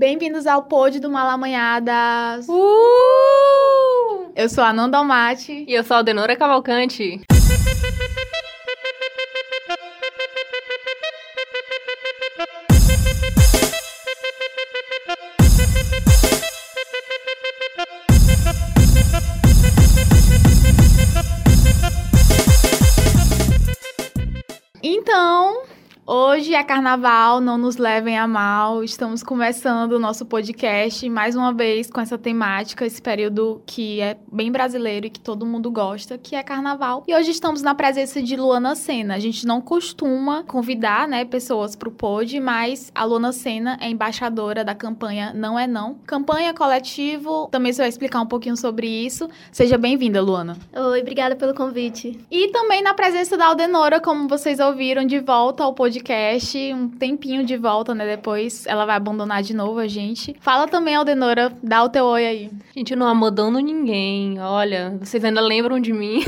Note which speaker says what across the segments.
Speaker 1: Bem-vindos ao Pod do Malamanhadas.
Speaker 2: Uh!
Speaker 1: Eu sou a Nanda Almaty.
Speaker 2: E eu sou a Denora Cavalcante.
Speaker 1: Hoje é carnaval, não nos levem a mal. Estamos começando o nosso podcast mais uma vez com essa temática, esse período que é bem brasileiro e que todo mundo gosta, que é carnaval. E hoje estamos na presença de Luana Sena. A gente não costuma convidar, né, pessoas pro pod, mas a Luana Sena é embaixadora da campanha Não é Não. Campanha coletivo, também você vai explicar um pouquinho sobre isso. Seja bem-vinda, Luana.
Speaker 3: Oi, obrigada pelo convite.
Speaker 1: E também na presença da Aldenora, como vocês ouviram, de volta ao podcast podcast, um tempinho de volta, né? Depois ela vai abandonar de novo a gente. Fala também, Aldenora, dá o teu oi aí.
Speaker 2: Gente, eu não abandono ninguém. Olha, vocês ainda lembram de mim.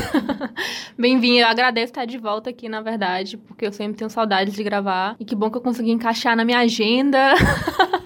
Speaker 2: Bem-vindo, eu agradeço estar de volta aqui, na verdade, porque eu sempre tenho saudades de gravar. E que bom que eu consegui encaixar na minha agenda.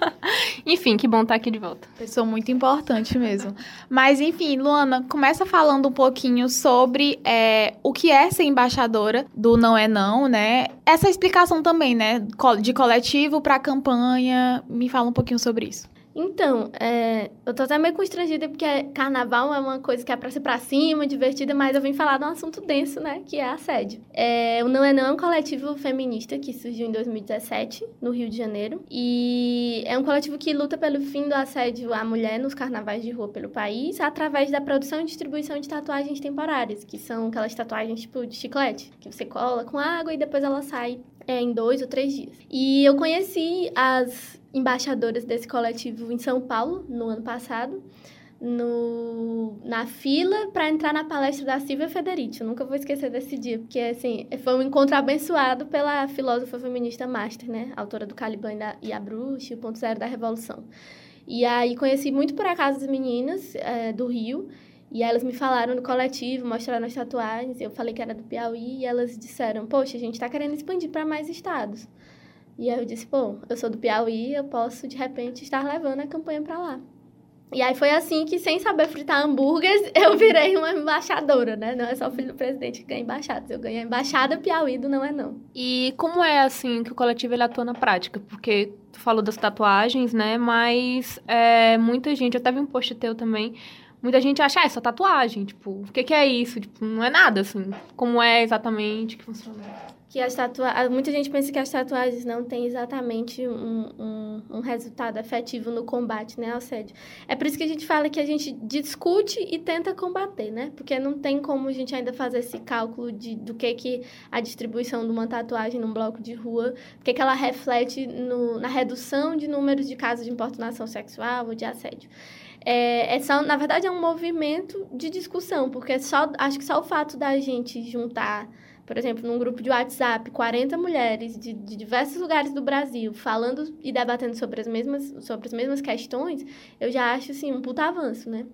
Speaker 2: enfim, que bom estar aqui de volta.
Speaker 1: Pessoa muito importante mesmo. Mas, enfim, Luana, começa falando um pouquinho sobre é, o que é ser embaixadora do Não é Não, né? Essa explicação também, né? De coletivo para campanha. Me fala um pouquinho sobre isso.
Speaker 3: Então, é, eu tô até meio constrangida porque carnaval é uma coisa que é pra ser pra cima, divertida, mas eu vim falar de um assunto denso, né? Que é assédio. É, o Não é Não é um coletivo feminista que surgiu em 2017, no Rio de Janeiro. E é um coletivo que luta pelo fim do assédio à mulher nos carnavais de rua pelo país, através da produção e distribuição de tatuagens temporárias, que são aquelas tatuagens tipo de chiclete, que você cola com água e depois ela sai é, em dois ou três dias. E eu conheci as embaixadoras desse coletivo em São Paulo, no ano passado, no, na fila para entrar na palestra da Silvia Federici. Eu nunca vou esquecer desse dia, porque assim, foi um encontro abençoado pela filósofa feminista Master, né? Autora do Caliban e a Bruxa, o ponto zero da Revolução. E aí conheci muito por acaso as meninas é, do Rio, e elas me falaram no coletivo, mostraram as tatuagens, eu falei que era do Piauí, e elas disseram, poxa, a gente está querendo expandir para mais estados. E aí eu disse, pô, eu sou do Piauí, eu posso, de repente, estar levando a campanha para lá. E aí foi assim que, sem saber fritar hambúrgueres, eu virei uma embaixadora, né? Não é só o filho do presidente que ganha embaixadas. Eu ganhei a embaixada Piauí do Não É Não.
Speaker 2: E como é, assim, que o coletivo ele atua na prática? Porque tu falou das tatuagens, né? Mas é, muita gente, eu até vi um post teu também, muita gente acha, ah, é só tatuagem. Tipo, o que, que é isso? Tipo, não é nada, assim. Como é exatamente que funciona?
Speaker 3: que as tatuagens. Muita gente pensa que as tatuagens não têm exatamente um, um, um, resultado efetivo no combate né, ao assédio. É por isso que a gente fala que a gente discute e tenta combater, né? Porque não tem como a gente ainda fazer esse cálculo de, do que, que a distribuição de uma tatuagem num bloco de rua, o que, que ela reflete no, na redução de números de casos de importunação sexual ou de assédio. É, é só, na verdade, é um movimento de discussão, porque só, acho que só o fato da gente juntar por exemplo, num grupo de WhatsApp, 40 mulheres de, de, diversos lugares do Brasil falando e debatendo sobre as mesmas, sobre as mesmas questões, eu já acho, assim, um puta avanço, né?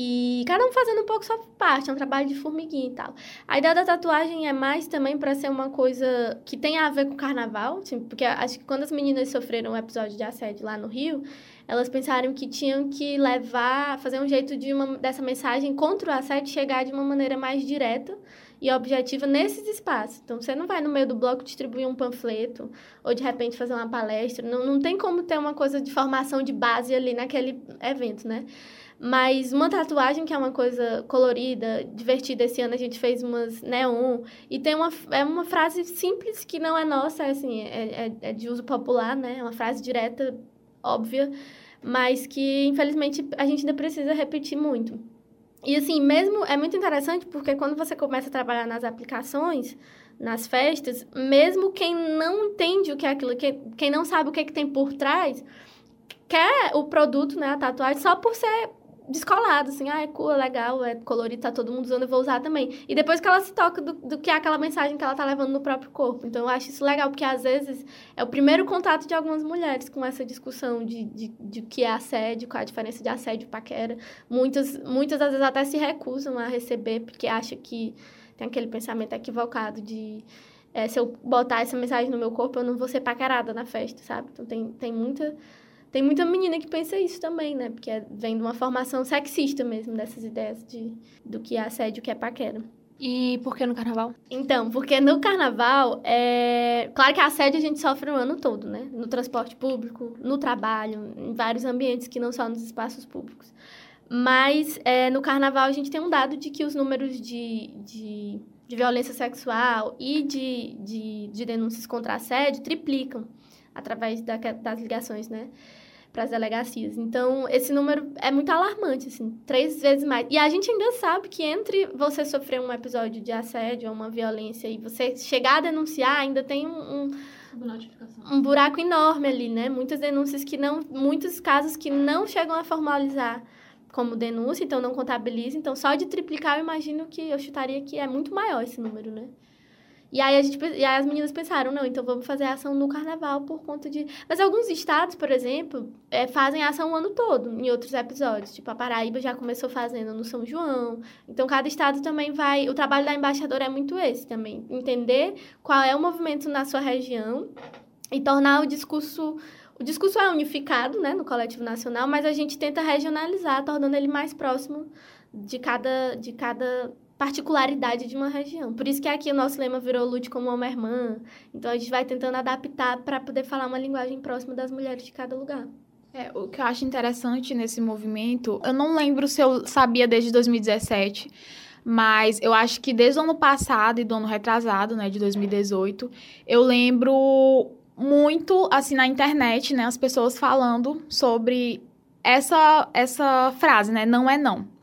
Speaker 3: E cada um fazendo um pouco sua parte, é um trabalho de formiguinha e tal. A ideia da tatuagem é mais também para ser uma coisa que tem a ver com o carnaval, tipo, porque acho que quando as meninas sofreram um episódio de assédio lá no Rio, elas pensaram que tinham que levar, fazer um jeito de uma, dessa mensagem contra o assédio chegar de uma maneira mais direta e objetiva nesses espaços. Então, você não vai no meio do bloco distribuir um panfleto ou de repente fazer uma palestra. Não, não tem como ter uma coisa de formação de base ali naquele evento, né? Mas uma tatuagem que é uma coisa colorida, divertida. Esse ano a gente fez umas neon. E tem uma, é uma frase simples que não é nossa, é assim, é, é, é de uso popular, né? É uma frase direta, óbvia, mas que infelizmente a gente ainda precisa repetir muito. E assim, mesmo é muito interessante porque quando você começa a trabalhar nas aplicações, nas festas, mesmo quem não entende o que é aquilo, quem, quem não sabe o que, é que tem por trás, quer o produto, né, a tatuagem, só por ser descolado, assim, ah, é cool, é legal, é colorido, tá todo mundo usando, eu vou usar também. E depois que ela se toca do, do que é aquela mensagem que ela tá levando no próprio corpo. Então, eu acho isso legal, porque às vezes é o primeiro contato de algumas mulheres com essa discussão de, de, de que é assédio, qual a diferença de assédio e paquera. Muitas, muitas às vezes até se recusam a receber, porque acham que tem aquele pensamento equivocado de... É, se eu botar essa mensagem no meu corpo, eu não vou ser paquerada na festa, sabe? Então, tem, tem muita Tem muita menina que pensa isso também, né? Porque vem de uma formação sexista mesmo, dessas ideias de, do que é assédio, o que é paquera.
Speaker 2: E por que no carnaval?
Speaker 3: Então, porque no carnaval, é... claro que assédio a gente sofre o ano todo, né? No transporte público, no trabalho, em vários ambientes que não só nos espaços públicos. Mas é, no carnaval a gente tem um dado de que os números de, de, de violência sexual e de, de, de denúncias contra assédio triplicam através da, das ligações, né? Para as delegacias. Então, esse número é muito alarmante, assim, três vezes mais. E a gente ainda sabe que entre você sofrer um episódio de assédio ou uma violência e você chegar a denunciar, ainda tem um, um, um buraco enorme ali, né? Muitas denúncias que não, muitos casos que não chegam a formalizar como denúncia, então não contabiliza. Então, só de triplicar, eu imagino que eu chutaria que é muito maior esse número, né? E aí, a gente, e aí as meninas pensaram, não, então vamos fazer ação no carnaval por conta de... Mas alguns estados, por exemplo, é, fazem ação o ano todo, em outros episódios. Tipo, a Paraíba já começou fazendo no São João. Então, cada estado também vai... O trabalho da embaixadora é muito esse também. Entender qual é o movimento na sua região e tornar o discurso... O discurso é unificado, né, no coletivo nacional, mas a gente tenta regionalizar, tornando ele mais próximo de cada, de cada particularidade de uma região. Por isso que aqui o nosso lema virou lute como uma irmã. Então a gente vai tentando adaptar para poder falar uma linguagem próxima das mulheres de cada lugar.
Speaker 1: É, o que eu acho interessante nesse movimento, eu não lembro se eu sabia desde 2017, mas eu acho que desde o ano passado e do ano retrasado, né, de 2018, eu lembro muito assim na internet, né, as pessoas falando sobre essa essa frase, né, não é não.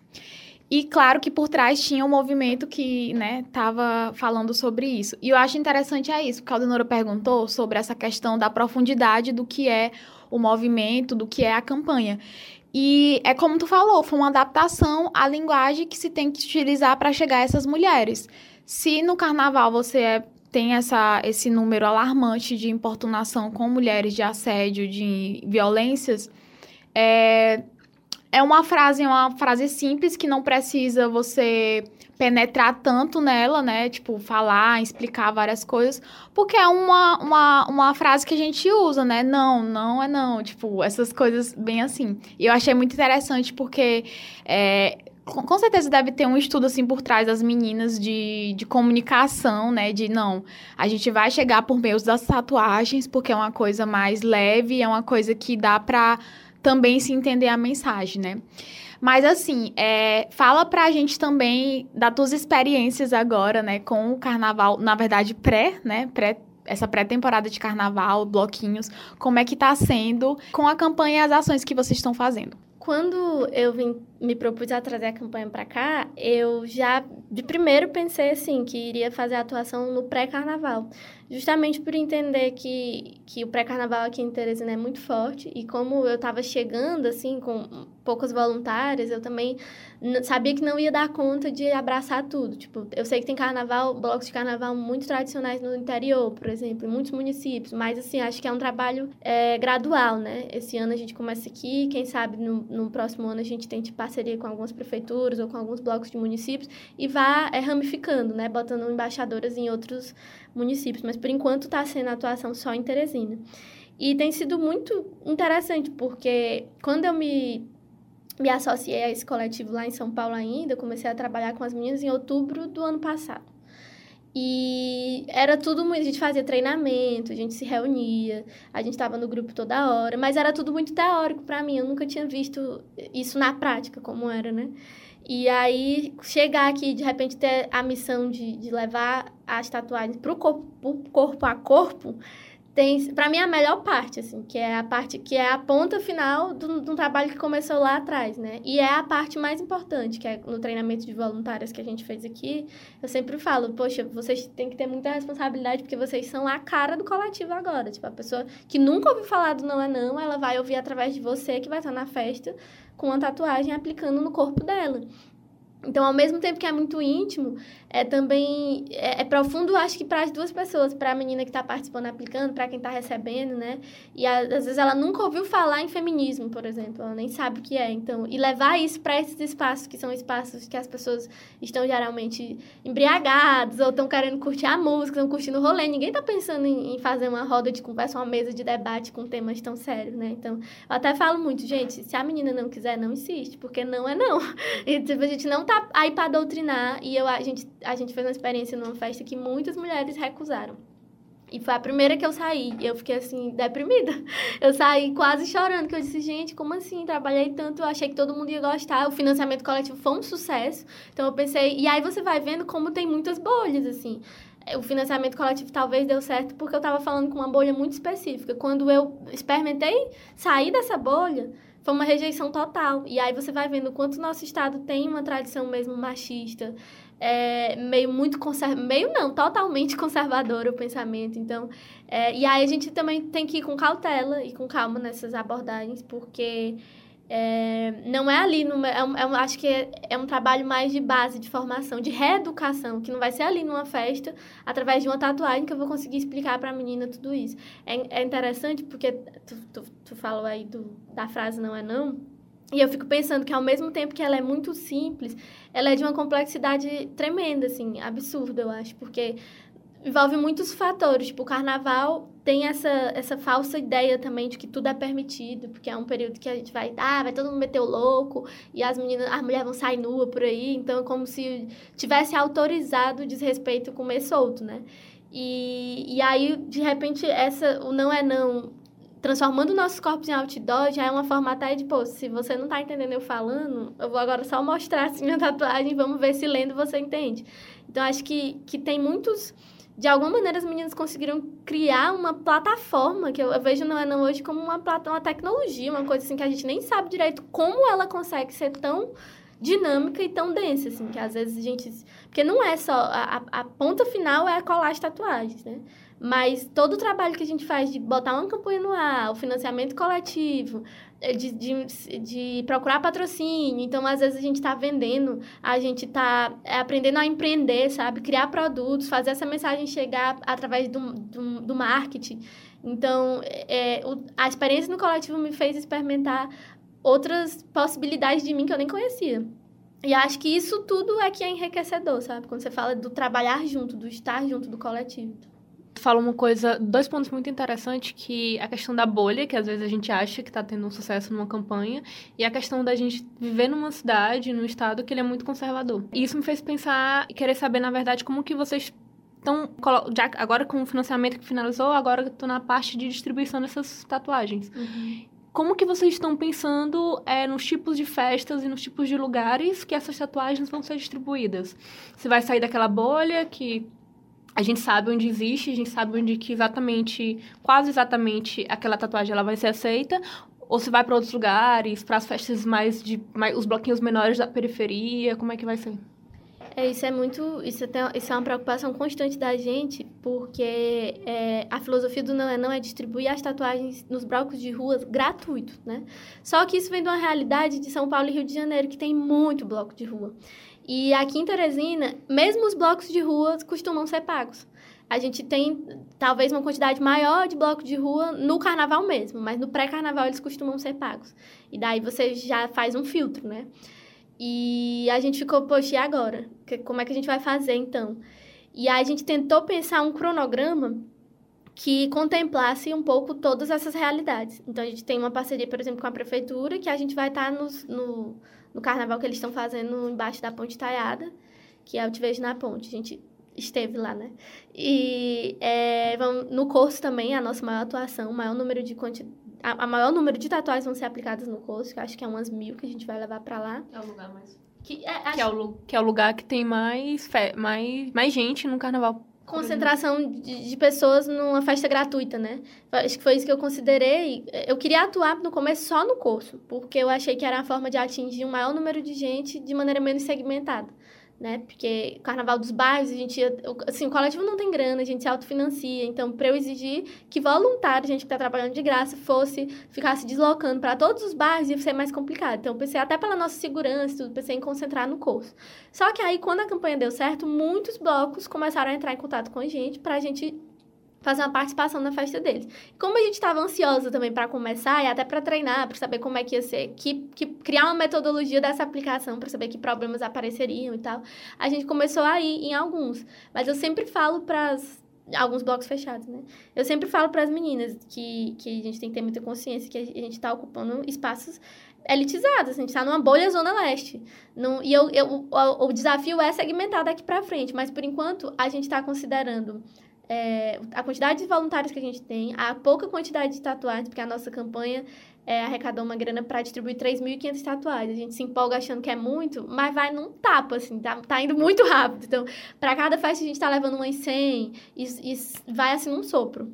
Speaker 1: E claro que por trás tinha um movimento que, né, tava falando sobre isso. E eu acho interessante é isso, porque a Aldenora perguntou sobre essa questão da profundidade do que é o movimento, do que é a campanha. E é como tu falou, foi uma adaptação à linguagem que se tem que utilizar para chegar a essas mulheres. Se no carnaval você é, tem essa, esse número alarmante de importunação com mulheres, de assédio, de violências, é, é uma frase, uma frase simples que não precisa você penetrar tanto nela, né? Tipo, falar, explicar várias coisas, porque é uma, uma, uma frase que a gente usa, né? Não, não é não. Tipo, essas coisas bem assim. E eu achei muito interessante porque. É, com certeza deve ter um estudo assim por trás das meninas de, de comunicação, né? De não, a gente vai chegar por meio das tatuagens, porque é uma coisa mais leve, é uma coisa que dá pra também se entender a mensagem, né? Mas assim, é, fala pra gente também das tuas experiências agora, né, com o carnaval, na verdade, pré, né, pré essa pré-temporada de carnaval, bloquinhos, como é que tá sendo com a campanha e as ações que vocês estão fazendo?
Speaker 3: Quando eu vim, me propus a trazer a campanha para cá, eu já de primeiro pensei assim que iria fazer a atuação no pré-carnaval, justamente por entender que, que o pré-carnaval aqui em Teresina é muito forte e como eu estava chegando assim com poucas voluntárias, eu também sabia que não ia dar conta de abraçar tudo. Tipo, eu sei que tem carnaval, blocos de carnaval muito tradicionais no interior, por exemplo, em muitos municípios, mas assim, acho que é um trabalho é, gradual, né? Esse ano a gente começa aqui, quem sabe no, no próximo ano a gente tente parceria com algumas prefeituras ou com alguns blocos de municípios e vá é, ramificando, né? Botando embaixadoras em outros municípios, mas por enquanto está sendo atuação só em Teresina. E tem sido muito interessante, porque quando eu me me associei a esse coletivo lá em São Paulo ainda, comecei a trabalhar com as meninas em outubro do ano passado. E era tudo muito. A gente fazia treinamento, a gente se reunia, a gente estava no grupo toda hora, mas era tudo muito teórico para mim. Eu nunca tinha visto isso na prática, como era, né? E aí, chegar aqui de repente ter a missão de, de levar as tatuagens para o corpo, corpo a corpo, tem para mim a melhor parte assim que é a parte que é a ponta final do, do trabalho que começou lá atrás né? E é a parte mais importante que é no treinamento de voluntárias que a gente fez aqui eu sempre falo poxa vocês têm que ter muita responsabilidade porque vocês são a cara do coletivo agora. Tipo a pessoa que nunca ouviu falar do não é não ela vai ouvir através de você que vai estar na festa com uma tatuagem aplicando no corpo dela Então, ao mesmo tempo que é muito íntimo, é também é, é profundo, acho que para as duas pessoas, para a menina que está participando, aplicando, para quem está recebendo, né? E às vezes ela nunca ouviu falar em feminismo, por exemplo, ela nem sabe o que é. Então, e levar isso para esses espaços que são espaços que as pessoas estão geralmente embriagadas ou estão querendo curtir a música, estão curtindo o rolê. Ninguém está pensando em, em, fazer uma roda de conversa, uma mesa de debate com temas tão sérios, né? Então, eu até falo muito, gente, se a menina não quiser, não insiste, porque não é não. E, tipo, a gente não tá aí para doutrinar e eu a gente a gente fez uma experiência numa festa que muitas mulheres recusaram. E foi a primeira que eu saí. E eu fiquei assim, deprimida. Eu saí quase chorando, que eu disse, gente, como assim? Trabalhei tanto, eu achei que todo mundo ia gostar. O financiamento coletivo foi um sucesso. Então eu pensei, e aí você vai vendo como tem muitas bolhas, assim. O financiamento coletivo talvez deu certo porque eu estava falando com uma bolha muito específica. Quando eu experimentei sair dessa bolha, foi uma rejeição total. E aí você vai vendo quanto o nosso Estado tem uma tradição mesmo machista, é, meio muito conservador, meio não, totalmente conservador o pensamento. Então, é, e aí a gente também tem que ir com cautela e com calma nessas abordagens, porque é, não é ali, no, é, é, acho que é, é, um trabalho mais de base, de formação, de reeducação, que não vai ser ali numa festa, através de uma tatuagem, que eu vou conseguir explicar para a menina tudo isso. É, é interessante porque tu, tu, tu falou aí do, da frase não é não, e eu fico pensando que ao mesmo tempo que ela é muito simples, ela é de uma complexidade tremenda, assim, absurda, eu acho, porque envolve muitos fatores. Tipo, o carnaval tem essa, essa falsa ideia também de que tudo é permitido, porque é um período que a gente vai, ah, vai todo mundo meter o louco, e as meninas, as mulheres vão sair nua por aí, então é como se tivesse autorizado o desrespeito comer solto, né? E, e aí, de repente, essa, o não é não transformando nossos corpos em outdoor já é uma forma até de, pô, se você não tá entendendo eu falando, eu vou agora só mostrar assim minha tatuagem vamos ver se lendo você entende. Então, acho que, que tem muitos... De alguma maneira, as meninas conseguiram criar uma plataforma, que eu, eu vejo não é não hoje como uma, uma tecnologia, uma coisa assim que a gente nem sabe direito como ela consegue ser tão dinâmica e tão densa, assim, que às vezes a gente... Porque não é só... A, a ponta final é colar as tatuagens, né? Mas todo o trabalho que a gente faz de botar uma campanha no ar, o financiamento coletivo, de, de, de procurar patrocínio. Então, às vezes, a gente está vendendo, a gente está é, aprendendo a empreender, sabe? Criar produtos, fazer essa mensagem chegar através do, do, do marketing. Então, é, o, a experiência no coletivo me fez experimentar outras possibilidades de mim que eu nem conhecia. E acho que isso tudo é que é enriquecedor, sabe? Quando você fala do trabalhar junto, do estar junto do coletivo
Speaker 2: fala uma coisa, dois pontos muito interessantes, que a questão da bolha, que às vezes a gente acha que está tendo um sucesso numa campanha, e a questão da gente viver numa cidade, num estado que ele é muito conservador. E isso me fez pensar e querer saber, na verdade, como que vocês estão, já agora com o financiamento que finalizou, agora estou na parte de distribuição dessas tatuagens. Uhum. Como que vocês estão pensando é, nos tipos de festas e nos tipos de lugares que essas tatuagens vão ser distribuídas? Você vai sair daquela bolha que a gente sabe onde existe, a gente sabe onde que exatamente, quase exatamente aquela tatuagem ela vai ser aceita, ou se vai para outros lugares, para as festas mais de mais, os bloquinhos menores da periferia, como é que vai ser?
Speaker 3: É, isso é muito, isso, isso é uma preocupação constante da gente, porque é, a filosofia do não é não é distribuir as tatuagens nos blocos de ruas gratuito, né? Só que isso vem de uma realidade de São Paulo e Rio de Janeiro, que tem muito bloco de rua. E aqui em Teresina, mesmo os blocos de rua costumam ser pagos. A gente tem talvez uma quantidade maior de blocos de rua no carnaval mesmo, mas no pré-carnaval eles costumam ser pagos. E daí você já faz um filtro, né? E a gente ficou, poxa, e agora? Como é que a gente vai fazer então? E aí a gente tentou pensar um cronograma que contemplasse um pouco todas essas realidades. Então a gente tem uma parceria, por exemplo, com a prefeitura, que a gente vai estar no, no no carnaval que eles estão fazendo embaixo da Ponte Taiada, que é o Te Vejo na Ponte. A gente esteve lá, né? E é, vamos, no curso também, a nossa maior atuação, o maior número de quanti... a, a maior número de tatuagens vão ser aplicadas no curso, que acho que é umas mil que a gente vai levar para lá.
Speaker 2: É o lugar mais... Que é, acho... que, é o, que é o lugar que tem mais, fe... mais, mais gente no carnaval
Speaker 3: concentração de, de, pessoas numa festa gratuita, né? Acho que foi isso que eu considerei. Eu queria atuar no começo só no curso, porque eu achei que era a forma de atingir um maior número de gente de maneira menos segmentada. Né? Porque carnaval dos bairros, a gente, assim, o coletivo não tem grana, a gente se autofinancia. Então, para eu exigir que voluntário, gente que está trabalhando de graça, fosse ficar se deslocando para todos os bairros, ia ser mais complicado. Então, pensei até pela nossa segurança, tudo, pensei em concentrar no curso. Só que aí, quando a campanha deu certo, muitos blocos começaram a entrar em contato com a gente para a gente fazer uma participação na festa deles. Como a gente estava ansiosa também para começar e até para treinar, para saber como é que ia ser, que, que criar uma metodologia dessa aplicação para saber que problemas apareceriam e tal, a gente começou a ir em alguns. Mas eu sempre falo para alguns blocos fechados, né? Eu sempre falo para as meninas que, que a gente tem que ter muita consciência que a gente está ocupando espaços elitizados, a gente está numa bolha zona leste. Não, e eu, eu, o, o desafio é segmentar daqui para frente, mas por enquanto a gente está considerando é, a quantidade de voluntários que a gente tem, a pouca quantidade de tatuagens, porque a nossa campanha é, arrecadou uma grana para distribuir 3.500 tatuagens. A gente se empolga achando que é muito, mas vai num tapa, assim, tá, tá indo muito rápido. Então, para cada festa a gente tá levando umas 100 e, e vai assim num sopro.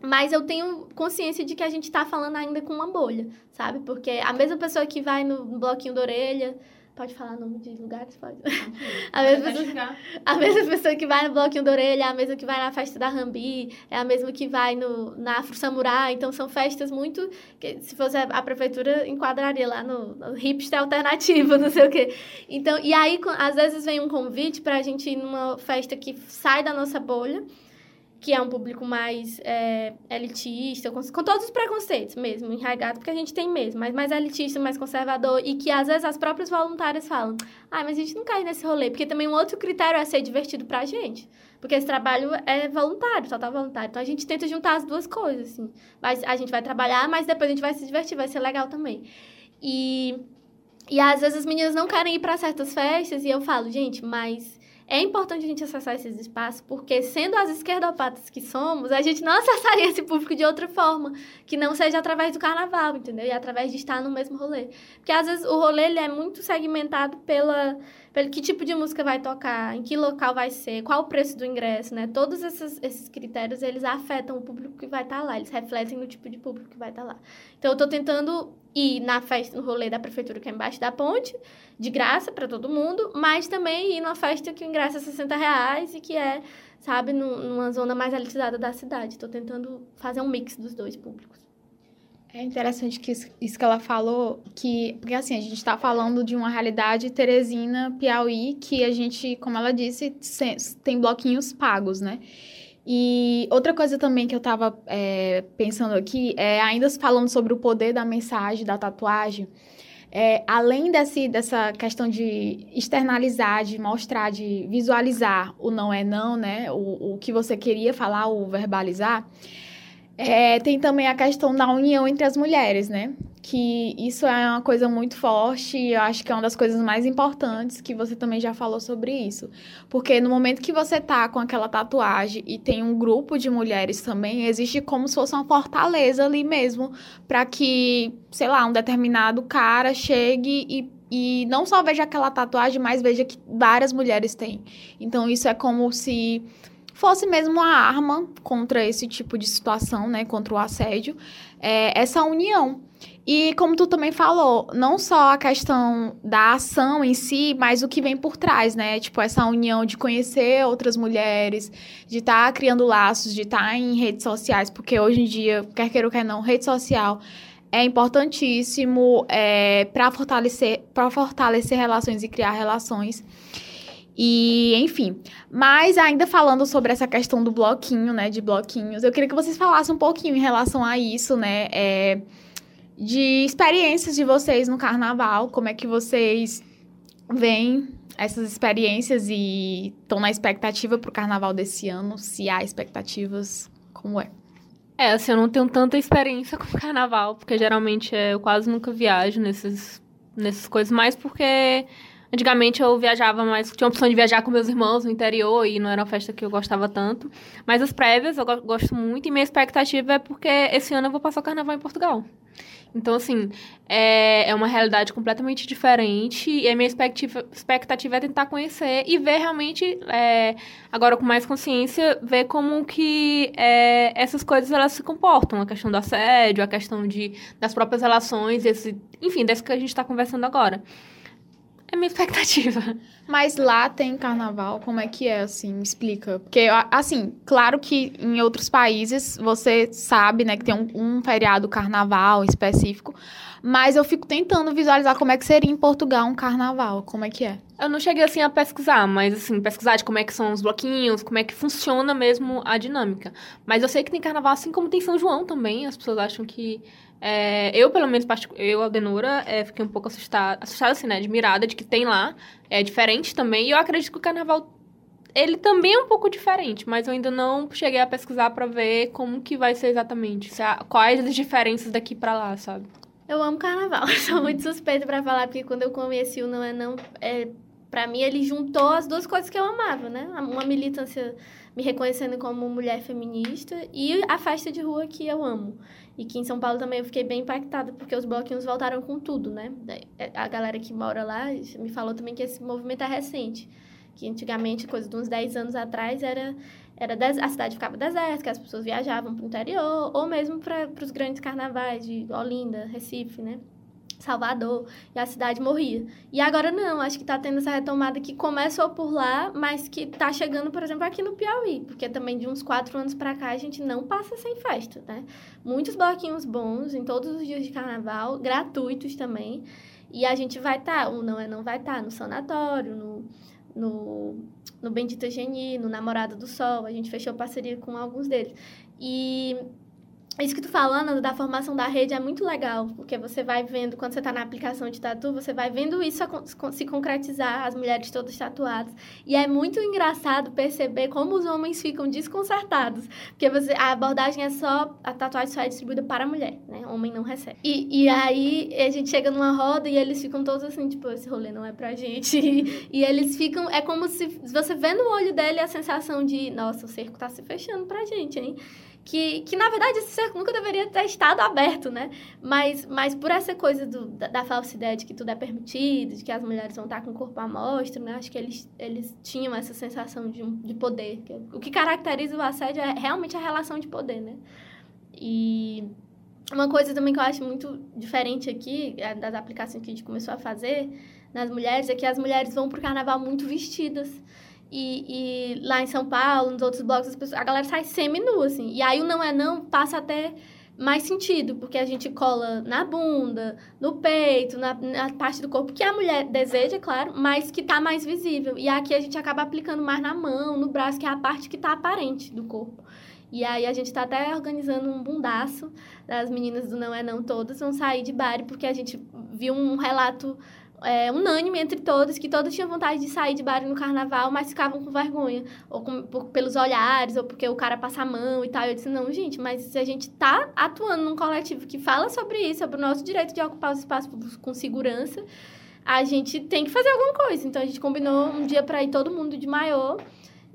Speaker 3: Mas eu tenho consciência de que a gente tá falando ainda com uma bolha, sabe? Porque a mesma pessoa que vai no bloquinho da orelha, Pode falar nome de lugares? Pode. A mesma, pessoa, a mesma pessoa que vai no Bloquinho da Orelha, a mesma que vai na festa da Rambi, é a mesma que vai no, na Afro Samurai. Então, são festas muito... Que, se fosse a, prefeitura, enquadraria lá no, no hipster alternativo, não sei o quê. Então, e aí, às vezes, vem um convite para a gente ir numa festa que sai da nossa bolha que é um público mais é, elitista, com, com, todos os preconceitos mesmo, enraigado, porque a gente tem mesmo, mas mais elitista, mais conservador, e que às vezes as próprias voluntárias falam, ah, mas a gente não cai nesse rolê, porque também um outro critério é ser divertido pra gente, porque esse trabalho é voluntário, só tá voluntário, então a gente tenta juntar as duas coisas, assim, mas a gente vai trabalhar, mas depois a gente vai se divertir, vai ser legal também. E, e às vezes as meninas não querem ir para certas festas, e eu falo, gente, mas é importante a gente acessar esses espaços, porque sendo as esquerdopatas que somos, a gente não acessaria esse público de outra forma, que não seja através do carnaval, entendeu? E através de estar no mesmo rolê. Porque às vezes o rolê ele é muito segmentado pela, pelo que tipo de música vai tocar, em que local vai ser, qual o preço do ingresso, né? Todos esses, esses critérios, eles afetam o público que vai estar lá, eles refletem no tipo de público que vai estar lá. Então eu tô tentando ir na festa, no rolê da prefeitura que é embaixo da ponte, de graça para todo mundo, mas também ir numa festa que o ingresso é 60 reais e que é, sabe, numa zona mais elitizada da cidade. Estou tentando fazer um mix dos dois públicos.
Speaker 1: É interessante que isso que ela falou, que porque assim, a gente está falando de uma realidade teresina, Piauí, que a gente, como ela disse, tem bloquinhos pagos, né? E outra coisa também que eu estava é, pensando aqui é ainda falando sobre o poder da mensagem, da tatuagem. É, além desse, dessa questão de externalizar, de mostrar, de visualizar o não é não, né? O, o que você queria falar, o verbalizar, é, tem também a questão da união entre as mulheres, né? Que isso é uma coisa muito forte e eu acho que é uma das coisas mais importantes que você também já falou sobre isso. Porque no momento que você tá com aquela tatuagem e tem um grupo de mulheres também, existe como se fosse uma fortaleza ali mesmo, para que, sei lá, um determinado cara chegue e e não só veja aquela tatuagem, mas veja que várias mulheres têm. Então isso é como se fosse mesmo uma arma contra esse tipo de situação, né, contra o assédio, é, essa união. E como tu também falou, não só a questão da ação em si, mas o que vem por trás, né? Tipo, essa união de conhecer outras mulheres, de estar tá criando laços, de estar tá em redes sociais, porque hoje em dia, quer queira ou quer não, rede social é importantíssimo é, para fortalecer, fortalecer relações e criar relações. E, enfim. Mas ainda falando sobre essa questão do bloquinho, né? De bloquinhos, eu queria que vocês falassem um pouquinho em relação a isso, né? É, de experiências de vocês no carnaval, como é que vocês veem essas experiências e estão na expectativa para o carnaval desse ano, se há expectativas, como é?
Speaker 2: É, assim, eu não tenho tanta experiência com carnaval, porque geralmente eu quase nunca viajo nesses, nessas coisas, mais porque Antigamente eu viajava mais, tinha a opção de viajar com meus irmãos no interior e não era uma festa que eu gostava tanto. Mas as prévias eu gosto muito e minha expectativa é porque esse ano eu vou passar o carnaval em Portugal. Então, assim, é, é uma realidade completamente diferente e a minha expectativa, expectativa é tentar conhecer e ver realmente, é, agora com mais consciência, ver como que é, essas coisas elas se comportam. A questão do assédio, a questão de, das próprias relações, esse, enfim, desse que a gente está conversando agora é minha expectativa.
Speaker 1: Mas lá tem carnaval, como é que é, assim? Me explica. Porque, assim, claro que em outros países você sabe, né, que tem um, um feriado carnaval específico, mas eu fico tentando visualizar como é que seria em Portugal um carnaval, como é que é.
Speaker 2: Eu não cheguei, assim, a pesquisar, mas, assim, pesquisar de como é que são os bloquinhos, como é que funciona mesmo a dinâmica. Mas eu sei que tem carnaval, assim como tem São João também, as pessoas acham que é, eu, pelo menos, eu, Aldenora, é, fiquei um pouco assustada, assustada assim, né? Admirada de que tem lá. É diferente também. E eu acredito que o carnaval, ele também é um pouco diferente. Mas eu ainda não cheguei a pesquisar para ver como que vai ser exatamente. quais as diferenças daqui para lá, sabe?
Speaker 3: Eu amo carnaval. Sou muito suspeita para falar, porque quando eu conheci o Não É Não, é, para mim ele juntou as duas coisas que eu amava, né? Uma militância me reconhecendo como mulher feminista e a festa de rua que eu amo. E que em São Paulo também eu fiquei bem impactada, porque os bloquinhos voltaram com tudo, né? É, a galera que mora lá me falou também que esse movimento é recente. Que antigamente, coisa de uns 10 anos atrás, era, era a cidade ficava deserta, que as pessoas viajavam para o interior, ou mesmo para os grandes carnavais de Olinda, Recife, né? Salvador, e a cidade morria. E agora não, acho que está tendo essa retomada que começou por lá, mas que está chegando, por exemplo, aqui no Piauí, porque também de uns quatro anos para cá a gente não passa sem festa, né? Muitos bloquinhos bons em todos os dias de carnaval, gratuitos também, e a gente vai estar, tá, ou não é não vai estar, tá, no sanatório, no, no, no Bendita Geni, no Namorado do Sol, a gente fechou parceria com alguns deles. E isso que tu falando da formação da rede é muito legal, porque você vai vendo, quando você está na aplicação de tatu, você vai vendo isso se concretizar, as mulheres todas tatuadas. E é muito engraçado perceber como os homens ficam desconcertados, porque você, a abordagem é só, a tatuagem só é distribuída para a mulher, né? Homem não recebe. E, e aí a gente chega numa roda e eles ficam todos assim, tipo, esse rolê não é pra gente. E, e eles ficam, é como se você vendo o olho dele a sensação de, nossa, o cerco tá se fechando pra gente, hein? Que, que na verdade esse cerco nunca deveria ter estado aberto, né? Mas, mas por essa coisa do, da, da falsa ideia de que tudo é permitido, de que as mulheres vão estar com o corpo à mostra, né? Acho que eles, eles tinham essa sensação de, de poder. Que, o que caracteriza o assédio é realmente a relação de poder, né? E uma coisa também que eu acho muito diferente aqui, é, das aplicações que a gente começou a fazer nas mulheres, é que as mulheres vão pro carnaval muito vestidas. E, e, lá em São Paulo, nos outros blocos, pessoas, a galera sai semi-nu, assim. E aí o não é não passa até mais sentido, porque a gente cola na bunda, no peito, na, na, parte do corpo que a mulher deseja, claro, mas que tá mais visível. E aqui a gente acaba aplicando mais na mão, no braço, que é a parte que tá aparente do corpo. E aí a gente tá até organizando um bundaço das meninas do Não É Não todas vão sair de bari, porque a gente viu um relato é, unânime entre todos, que todos tinham vontade de sair de bar no carnaval, mas ficavam com vergonha, ou com, por, pelos olhares, ou porque o cara passa a mão e tal. Eu disse, não, gente, mas se a gente tá atuando num coletivo que fala sobre isso, sobre o nosso direito de ocupar os espaços públicos com segurança, a gente tem que fazer alguma coisa. Então a gente combinou um dia para ir todo mundo de maiô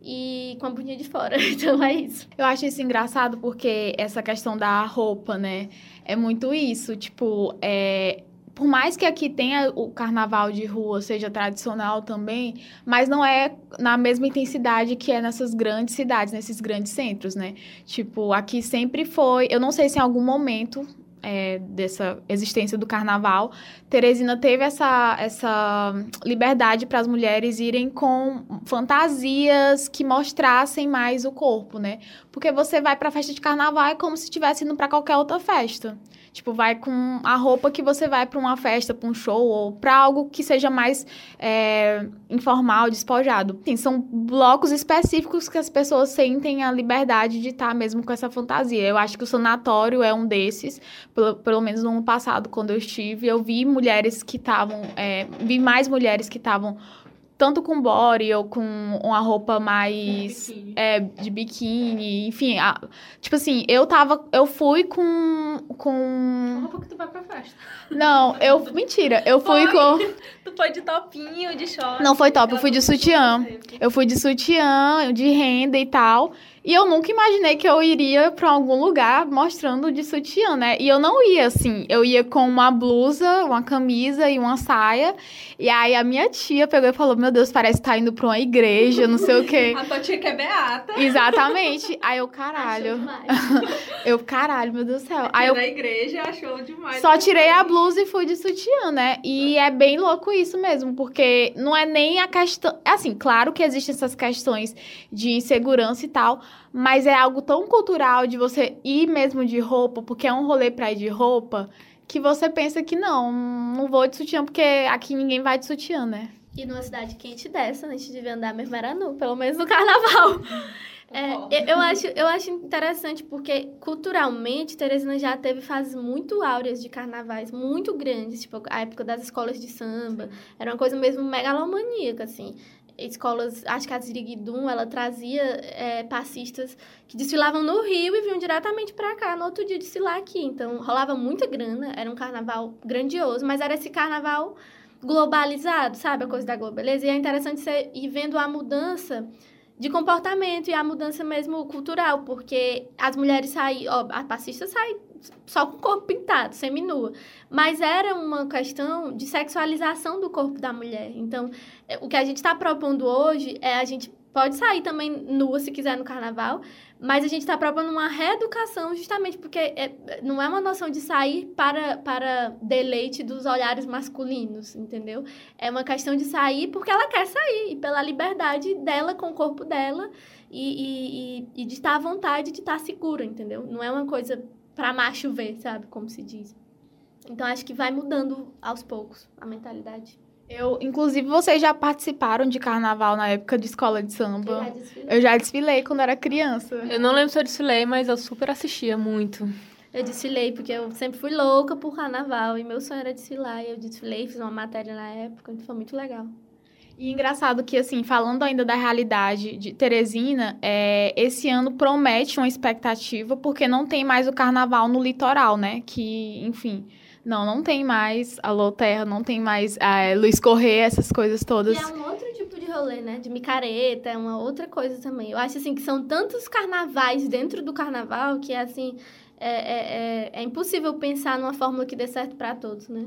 Speaker 3: e com a bundinha de fora. Então é isso.
Speaker 1: Eu acho isso engraçado porque essa questão da roupa, né? É muito isso. Tipo, é, por mais que aqui tenha o carnaval de rua, seja tradicional também, mas não é na mesma intensidade que é nessas grandes cidades, nesses grandes centros, né? Tipo, aqui sempre foi. Eu não sei se em algum momento é, dessa existência do carnaval, Teresina teve essa, essa liberdade para as mulheres irem com fantasias que mostrassem mais o corpo, né? Porque você vai para a festa de carnaval é como se estivesse indo para qualquer outra festa. Tipo, vai com a roupa que você vai para uma festa, para um show ou para algo que seja mais é, informal, despojado. Sim, são blocos específicos que as pessoas sentem a liberdade de estar mesmo com essa fantasia. Eu acho que o sanatório é um desses. Pelo, pelo menos no ano passado, quando eu estive, eu vi mulheres que estavam. É, vi mais mulheres que estavam tanto com body ou com uma roupa mais é, de biquíni, enfim, a, tipo assim, eu tava, eu fui com com
Speaker 2: roupa que tu vai pra festa.
Speaker 1: Não, eu mentira, eu fui foi. com
Speaker 2: Tu foi de topinho, de short.
Speaker 1: Não foi top, eu fui de sutiã. Eu fui de sutiã, de renda e tal. E eu nunca imaginei que eu iria pra algum lugar mostrando de sutiã, né? E eu não ia assim. Eu ia com uma blusa, uma camisa e uma saia. E aí a minha tia pegou e falou: Meu Deus, parece que tá indo pra uma igreja, não sei o quê.
Speaker 2: A tua tia que é beata.
Speaker 1: Exatamente. Aí eu,
Speaker 3: Achou
Speaker 1: caralho.
Speaker 3: demais.
Speaker 1: Eu, caralho, meu Deus do céu.
Speaker 2: Aí
Speaker 1: eu
Speaker 2: na igreja achou demais.
Speaker 1: só tirei a blusa e fui de sutiã, né? E é bem louco isso mesmo, porque não é nem a questão. Assim, claro que existem essas questões de insegurança e tal, mas é algo tão cultural de você ir mesmo de roupa, porque é um rolê pra ir de roupa, que você pensa que não, não vou de sutiã, porque aqui ninguém vai de sutiã, né?
Speaker 3: E numa cidade quente dessa, a gente devia andar mesmo era nu, pelo menos no carnaval. É, eu acho, eu acho interessante porque, culturalmente, Teresina já teve fases muito áureas de carnavais, muito grandes, tipo a época das escolas de samba. Era uma coisa mesmo megalomaníaca, assim. Escolas, acho que a Ziriguidum, ela trazia é, passistas que desfilavam no Rio e vinham diretamente pra cá no outro dia desfilar aqui. Então, rolava muita grana, era um carnaval grandioso, mas era esse carnaval globalizado, sabe? A coisa da globalização. E é interessante você ir vendo a mudança de comportamento e a mudança mesmo cultural, porque as mulheres saem, ó, a passista sai só com o corpo pintado, seminua, mas era uma questão de sexualização do corpo da mulher. Então, é, o que a gente está propondo hoje é a gente pode sair também nua se quiser no carnaval, mas a gente está propondo uma reeducação justamente porque é- não é uma noção de sair para, para deleite dos olhares masculinos, entendeu? É uma questão de sair porque ela quer sair, e pela liberdade dela com o corpo dela e, e, e, e de estar à vontade, de estar segura, entendeu? Não é uma coisa para macho ver, sabe? Como se diz. Então acho que vai mudando aos poucos a mentalidade.
Speaker 1: Eu, inclusive, vocês já participaram de carnaval na época de escola de
Speaker 3: Eu
Speaker 1: samba?
Speaker 3: já desfilei.
Speaker 1: Eu já desfilei quando era criança.
Speaker 2: Eu não lembro se eu desfilei, mas eu super assistia muito.
Speaker 3: Eu desfilei porque eu sempre fui louca por carnaval e meu sonho era desfilar. E eu desfilei, fiz uma matéria na época, então foi muito legal.
Speaker 1: E engraçado que, assim, falando ainda da realidade de Teresina, é, esse ano promete uma expectativa, porque não tem mais o carnaval no litoral, né? Que, enfim, não, não tem mais Alô Terra, não tem mais é, Luiz Corrêa, essas coisas todas.
Speaker 3: E é um outro tipo de rolê, né? De micareta, é uma outra coisa também. Eu acho, assim, que são tantos carnavais dentro do carnaval que, assim, é, é, é, é impossível pensar numa fórmula que dê certo pra todos, né?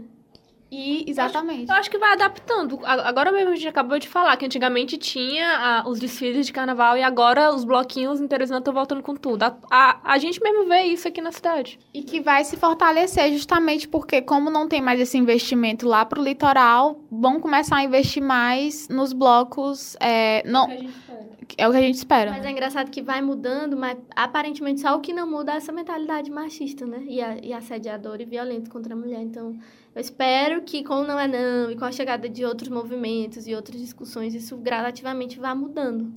Speaker 1: E, exatamente.
Speaker 2: Eu acho que vai adaptando. A- Agora mesmo a gente acabou de falar que antigamente tinha ah, os desfiles de carnaval e agora os bloquinhos em Teresina estão voltando com tudo. A, a, a gente mesmo vê isso aqui na cidade.
Speaker 1: E que vai se fortalecer justamente porque, como não tem mais esse investimento lá pro litoral, vão começar a investir mais nos blocos. É, não, é o que a gente espera.
Speaker 3: Mas é engraçado que vai mudando, mas aparentemente só o que não muda é essa mentalidade machista, né? E, a, e assediadora e violenta contra a mulher. Então, eu espero que com o Não É Não e com a chegada de outros movimentos e outras discussões, isso gradativamente vá mudando.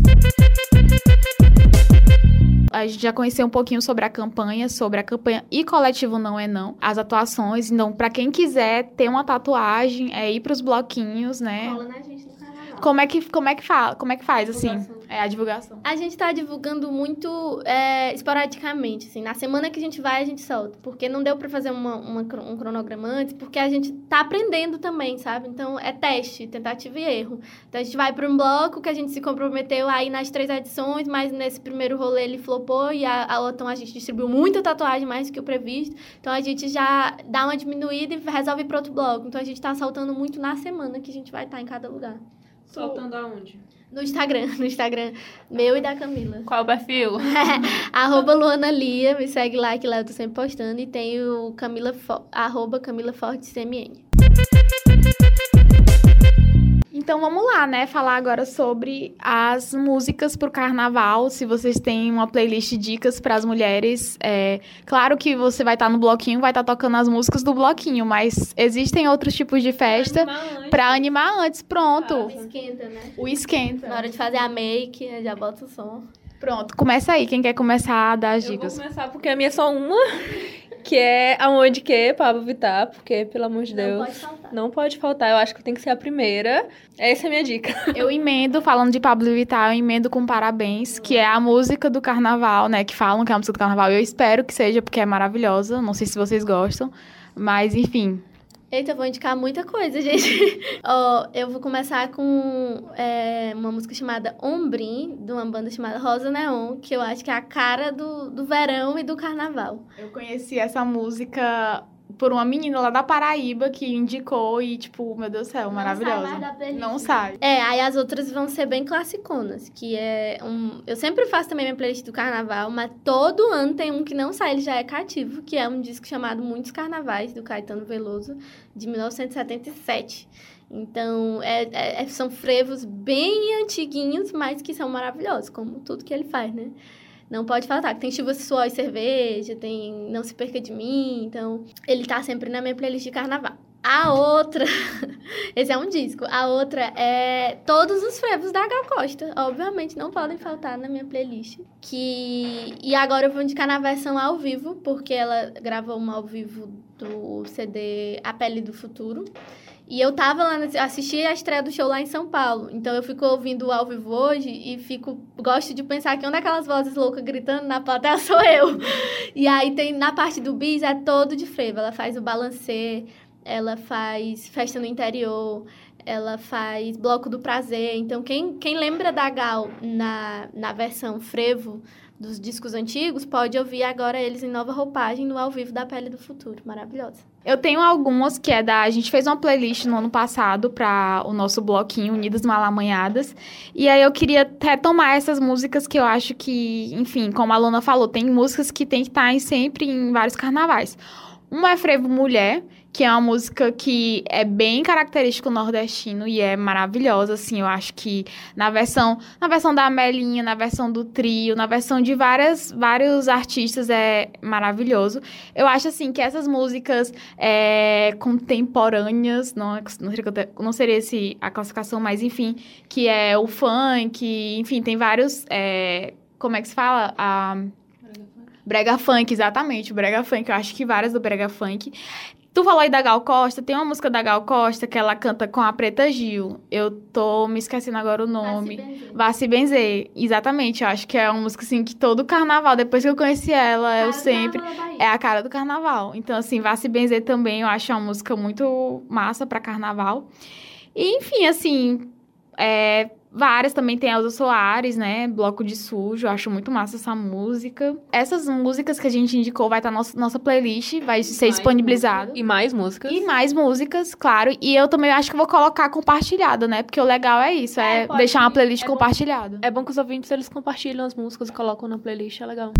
Speaker 1: A gente já conheceu um pouquinho sobre a campanha, sobre a campanha e coletivo Não É Não, as atuações. Então, pra quem quiser ter uma tatuagem, é ir pros bloquinhos, né?
Speaker 3: Cola na gente no carnaval.
Speaker 1: Como é que, como é que, fa como é que faz, assim? É a divulgação.
Speaker 3: A gente tá divulgando muito é, esporadicamente, assim. Na semana que a gente vai, a gente solta. Porque não deu pra fazer uma, uma um cronograma antes, porque a gente tá aprendendo também, sabe? Então, é teste, tentativa e erro. Então, a gente vai pra um bloco que a gente se comprometeu aí nas três edições, mas nesse primeiro rolê ele flopou e a, a, a gente distribuiu muita tatuagem, mais do que o previsto. Então, a gente já dá uma diminuída e resolve pro outro bloco. Então, a gente tá soltando muito na semana que a gente vai estar em cada lugar.
Speaker 2: Soltando aonde?
Speaker 3: No Instagram, no Instagram meu e da Camila.
Speaker 2: Qual é o perfil?
Speaker 3: arroba Luana Lia, me segue lá que lá eu tô sempre postando. E tem o Camila arroba Camila Fortes.
Speaker 1: Então vamos lá, né? Falar agora sobre as músicas pro carnaval. Se vocês têm uma playlist de dicas para as mulheres, é claro que você vai estar no bloquinho, vai estar tocando as músicas do bloquinho, mas existem outros tipos de festa para animar antes. Pronto.
Speaker 3: Esquenta, né?
Speaker 1: O esquenta.
Speaker 3: Na hora de fazer a make, já bota o som.
Speaker 1: Pronto, começa aí. Quem quer começar a dar as
Speaker 2: Eu vou
Speaker 1: dicas?
Speaker 2: começar porque a minha é só uma, que é Aonde Que, Pablo Vittar, porque, pelo amor de
Speaker 3: Não
Speaker 2: Deus,
Speaker 3: pode faltar.
Speaker 2: não pode faltar. Eu acho que tem que ser a primeira. Essa é a minha dica.
Speaker 1: Eu emendo, falando de Pablo Vittar, eu emendo com Parabéns, que é a música do carnaval, né? Que falam que é a música do carnaval. Eu espero que seja, porque é maravilhosa. Não sei se vocês gostam. Mas, enfim,
Speaker 3: Eita, eu vou indicar muita coisa, gente. Ó, eu vou começar com é, uma música chamada Ombrim, de uma banda chamada Rosa Neon, que eu acho que é a cara do, do verão e do carnaval.
Speaker 1: Eu conheci essa música por uma menina lá da Paraíba que indicou e, tipo, meu Deus do céu, maravilhosa. Não sai.
Speaker 3: É, aí as outras vão ser bem classiconas, que é um... Eu sempre faço também minha playlist do carnaval, mas todo ano tem um que não sai, ele já é cativo, que é um disco chamado Muitos Carnavais, do Caetano Veloso, de 1977. Então, é, é, é, são frevos bem antiguinhos, mas que são maravilhosos, como tudo que ele faz, né? Não pode faltar. Tem chuva, suor e cerveja, tem Não Se Perca de Mim. Então, ele tá sempre na minha playlist de carnaval. A outra, esse é um disco. A outra é todos os frevos da Gal Costa. Obviamente não podem faltar na minha playlist. Que e agora eu vou indicar na versão ao vivo, porque ela gravou uma ao vivo do CD A Pele do Futuro. E eu tava lá, assisti a estreia do show lá em São Paulo. Então eu fico ouvindo ao vivo hoje e fico. Gosto de pensar que uma daquelas vozes loucas gritando na plateia sou eu. E aí tem na parte do bis é todo de frevo. Ela faz o balancê, ela faz festa no interior, ela faz bloco do prazer. Então quem, quem lembra da Gal na, na versão frevo dos discos antigos, pode ouvir agora eles em nova roupagem no ao vivo da Pele do Futuro. Maravilhosa.
Speaker 1: Eu tenho algumas que é da. A gente fez uma playlist no ano passado para o nosso bloquinho Unidas Malamanhadas. E aí eu queria retomar essas músicas que eu acho que, enfim, como a Luna falou, tem músicas que tem que estar tá sempre em vários carnavais. Uma é Frevo Mulher, que é uma música que é bem característico nordestino e é maravilhosa, assim, eu acho que na versão, na versão da Amelinha, na versão do trio, na versão de várias, vários artistas é maravilhoso. Eu acho, assim, que essas músicas é, contemporâneas, não, não, seria, não seria esse a classificação, mas enfim, que é o funk, enfim, tem vários, é, como é que se fala? A... Brega funk, exatamente, o brega funk. Eu acho que várias do brega funk Tu falou aí da Gal Costa, tem uma música da Gal Costa que ela canta com a Preta Gil. Eu tô me esquecendo agora o nome. Vá se benzer. Exatamente, eu acho que é uma música assim que todo carnaval, depois que eu conheci ela, cara eu sempre é a cara do carnaval. Então assim, Vá se benzer também, eu acho uma música muito massa para carnaval. E enfim, assim, é, Várias também tem Elza Soares, né? Bloco de Sujo, acho muito massa essa música. Essas músicas que a gente indicou vai estar tá na nossa, nossa playlist, vai ser disponibilizado.
Speaker 2: E mais músicas.
Speaker 1: E mais músicas, claro. E eu também acho que vou colocar compartilhado, né? Porque o legal é isso, é, é deixar uma playlist é compartilhada.
Speaker 2: É bom que os ouvintes eles compartilham as músicas e colocam na playlist, é legal.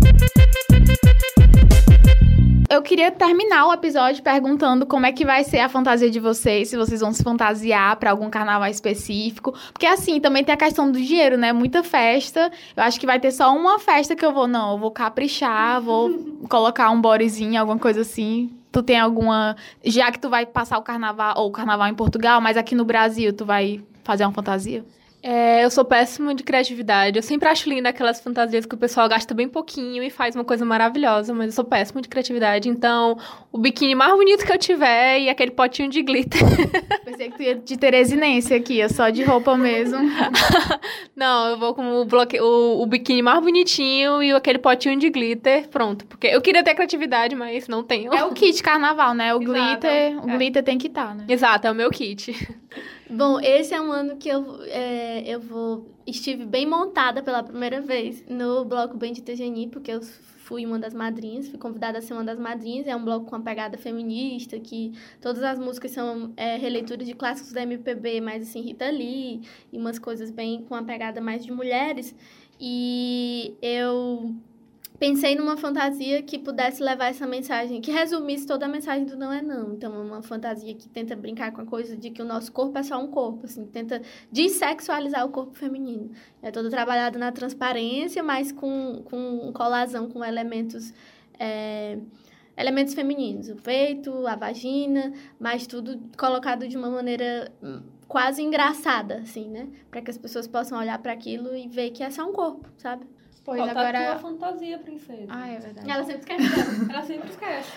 Speaker 1: Eu queria terminar o episódio perguntando como é que vai ser a fantasia de vocês, se vocês vão se fantasiar para algum carnaval específico. Porque assim, também tem a questão do dinheiro, né? Muita festa. Eu acho que vai ter só uma festa que eu vou, não, eu vou caprichar, vou colocar um borezinho, alguma coisa assim. Tu tem alguma. Já que tu vai passar o carnaval, ou o carnaval em Portugal, mas aqui no Brasil, tu vai fazer uma fantasia?
Speaker 2: É, eu sou péssima de criatividade. Eu sempre acho linda aquelas fantasias que o pessoal gasta bem pouquinho e faz uma coisa maravilhosa, mas eu sou péssima de criatividade. Então, o biquíni mais bonito que eu tiver e aquele potinho de glitter.
Speaker 1: Pensei que tu ia de Teresinense aqui, é só de roupa mesmo.
Speaker 2: Não, eu vou com o, bloque... o, o biquíni mais bonitinho e aquele potinho de glitter, pronto. Porque eu queria ter criatividade, mas não tenho.
Speaker 1: É o kit carnaval, né? O Exato, glitter, o é. glitter tem que estar, tá, né?
Speaker 2: Exato, é o meu kit.
Speaker 3: Bom, esse é um ano que eu, é, eu vou estive bem montada pela primeira vez no bloco Bendita Geni, porque eu fui uma das madrinhas, fui convidada a ser uma das madrinhas. É um bloco com uma pegada feminista, que todas as músicas são é, releituras de clássicos da MPB, mais assim, Rita Lee, e umas coisas bem com uma pegada mais de mulheres. E eu pensei numa fantasia que pudesse levar essa mensagem, que resumisse toda a mensagem do não é não. Então, é uma fantasia que tenta brincar com a coisa de que o nosso corpo é só um corpo, assim, tenta dessexualizar o corpo feminino. É todo trabalhado na transparência, mas com, com colazão com elementos. É, elementos femininos, o peito, a vagina, mas tudo colocado de uma maneira hum, quase engraçada, assim, né? Para que as pessoas possam olhar para aquilo e ver que é só um corpo, sabe?
Speaker 2: Pois Falta agora. a fantasia, princesa.
Speaker 1: Ah, é verdade.
Speaker 3: Ela sempre esquece.
Speaker 2: Ela sempre esquece.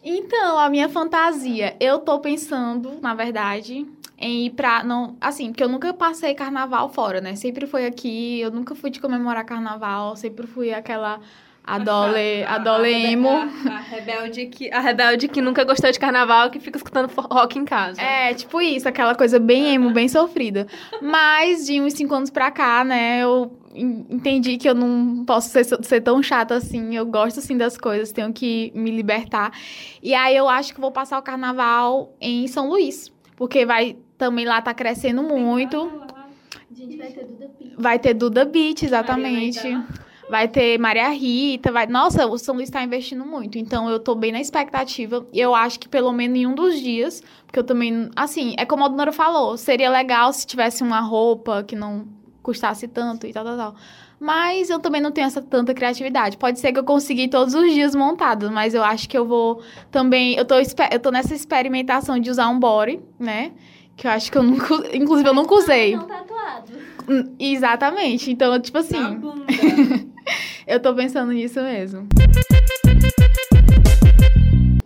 Speaker 1: Então, a minha fantasia, eu tô pensando, na verdade, em ir pra. Não, assim, porque eu nunca passei carnaval fora, né? Sempre foi aqui, eu nunca fui de comemorar carnaval, sempre fui aquela A Dole, a Dole emo.
Speaker 2: A, a, rebelde que, a rebelde que nunca gostou de carnaval, que fica escutando rock em casa.
Speaker 1: É, tipo isso, aquela coisa bem emo, bem sofrida. Mas de uns cinco anos pra cá, né, eu entendi que eu não posso ser, ser tão chata assim. Eu gosto, assim, das coisas, tenho que me libertar. E aí eu acho que vou passar o carnaval em São Luís. Porque vai também lá tá crescendo muito.
Speaker 3: Gente, vai ter Duda Beat.
Speaker 1: Vai ter Duda Beat, exatamente. Vai ter Maria Rita, vai. Nossa, o São Luís está investindo muito. Então eu tô bem na expectativa. Eu acho que pelo menos em um dos dias, porque eu também. Assim, é como a Dona falou, seria legal se tivesse uma roupa que não custasse tanto e tal, tal, tal. Mas eu também não tenho essa tanta criatividade. Pode ser que eu consiga ir todos os dias montados, mas eu acho que eu vou também. Eu tô, eu tô nessa experimentação de usar um body, né? Que eu acho que eu nunca. Inclusive, eu nunca usei.
Speaker 3: Não tatuado.
Speaker 1: Hum, exatamente. Então, tipo assim. eu tô pensando nisso mesmo.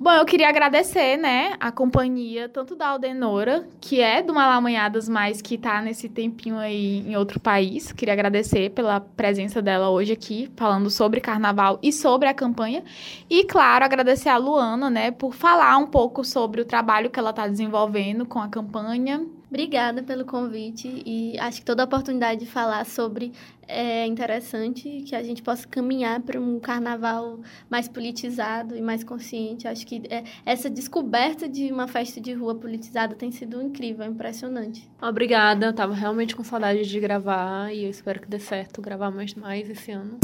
Speaker 1: Bom, eu queria agradecer, né, a companhia tanto da Aldenora, que é do Malamanhadas, mas que tá nesse tempinho aí em outro país. Queria agradecer pela presença dela hoje aqui, falando sobre carnaval e sobre a campanha. E, claro, agradecer a Luana, né, por falar um pouco sobre o trabalho que ela tá desenvolvendo com a campanha.
Speaker 3: Obrigada pelo convite e acho que toda oportunidade de falar sobre é interessante que a gente possa caminhar para um carnaval mais politizado e mais consciente. Acho que é, essa descoberta de uma festa de rua politizada tem sido incrível, impressionante.
Speaker 2: Obrigada, eu tava realmente com saudade de gravar e eu espero que dê certo gravar mais mais esse ano.